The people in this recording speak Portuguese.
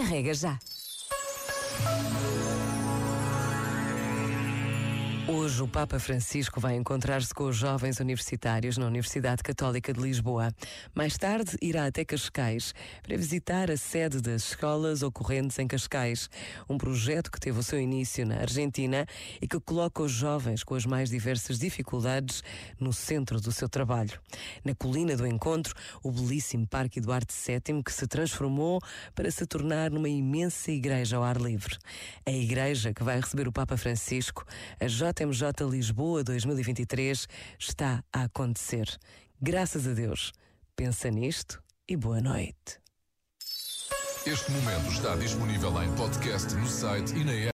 Carrega já. Hoje o Papa Francisco vai encontrar-se com os jovens universitários na Universidade Católica de Lisboa. Mais tarde irá até Cascais para visitar a sede das escolas ocorrentes em Cascais, um projeto que teve o seu início na Argentina e que coloca os jovens com as mais diversas dificuldades no centro do seu trabalho. Na colina do encontro, o belíssimo Parque Eduardo VII que se transformou para se tornar numa imensa igreja ao ar livre. A igreja que vai receber o Papa Francisco, a J JMJ Lisboa 2023 está a acontecer. Graças a Deus. Pensa nisto e boa noite. Este momento está disponível em podcast no site e na.